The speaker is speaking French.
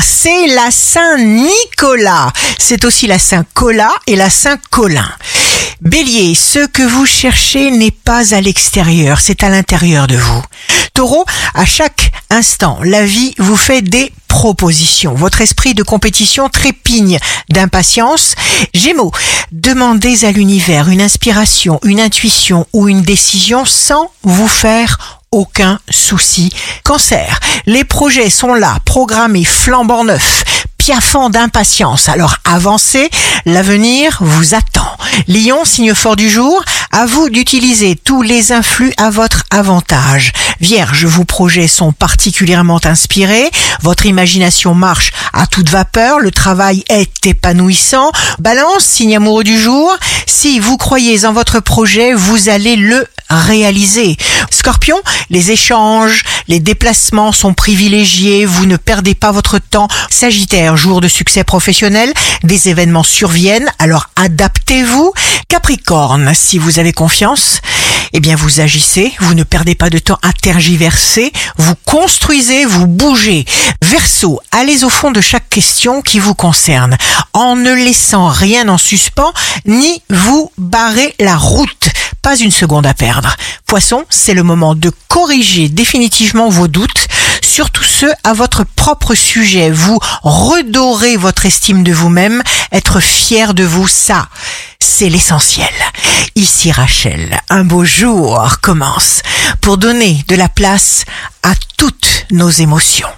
c'est la Saint-Nicolas. C'est aussi la Saint-Colas et la Saint-Colin. Bélier, ce que vous cherchez n'est pas à l'extérieur, c'est à l'intérieur de vous. Taureau, à chaque instant, la vie vous fait des propositions. Votre esprit de compétition trépigne d'impatience. Gémeaux, demandez à l'univers une inspiration, une intuition ou une décision sans vous faire aucun souci. Cancer, les projets sont là, programmés, flambant neufs, piaffant d'impatience. Alors avancez, l'avenir vous attend. Lion, signe fort du jour, à vous d'utiliser tous les influx à votre avantage. Vierge, vos projets sont particulièrement inspirés, votre imagination marche à toute vapeur, le travail est épanouissant. Balance, signe amoureux du jour, si vous croyez en votre projet, vous allez le réaliser. Scorpion, les échanges, les déplacements sont privilégiés, vous ne perdez pas votre temps. Sagittaire, jour de succès professionnel, des événements surviennent, alors adaptez-vous. Capricorne, si vous avez confiance, eh bien vous agissez, vous ne perdez pas de temps à tergiverser, vous construisez, vous bougez. Verseau, allez au fond de chaque question qui vous concerne, en ne laissant rien en suspens, ni vous barrer la route une seconde à perdre. Poisson, c'est le moment de corriger définitivement vos doutes, surtout ceux à votre propre sujet. Vous redorez votre estime de vous-même, être fier de vous, ça, c'est l'essentiel. Ici Rachel, un beau jour commence pour donner de la place à toutes nos émotions.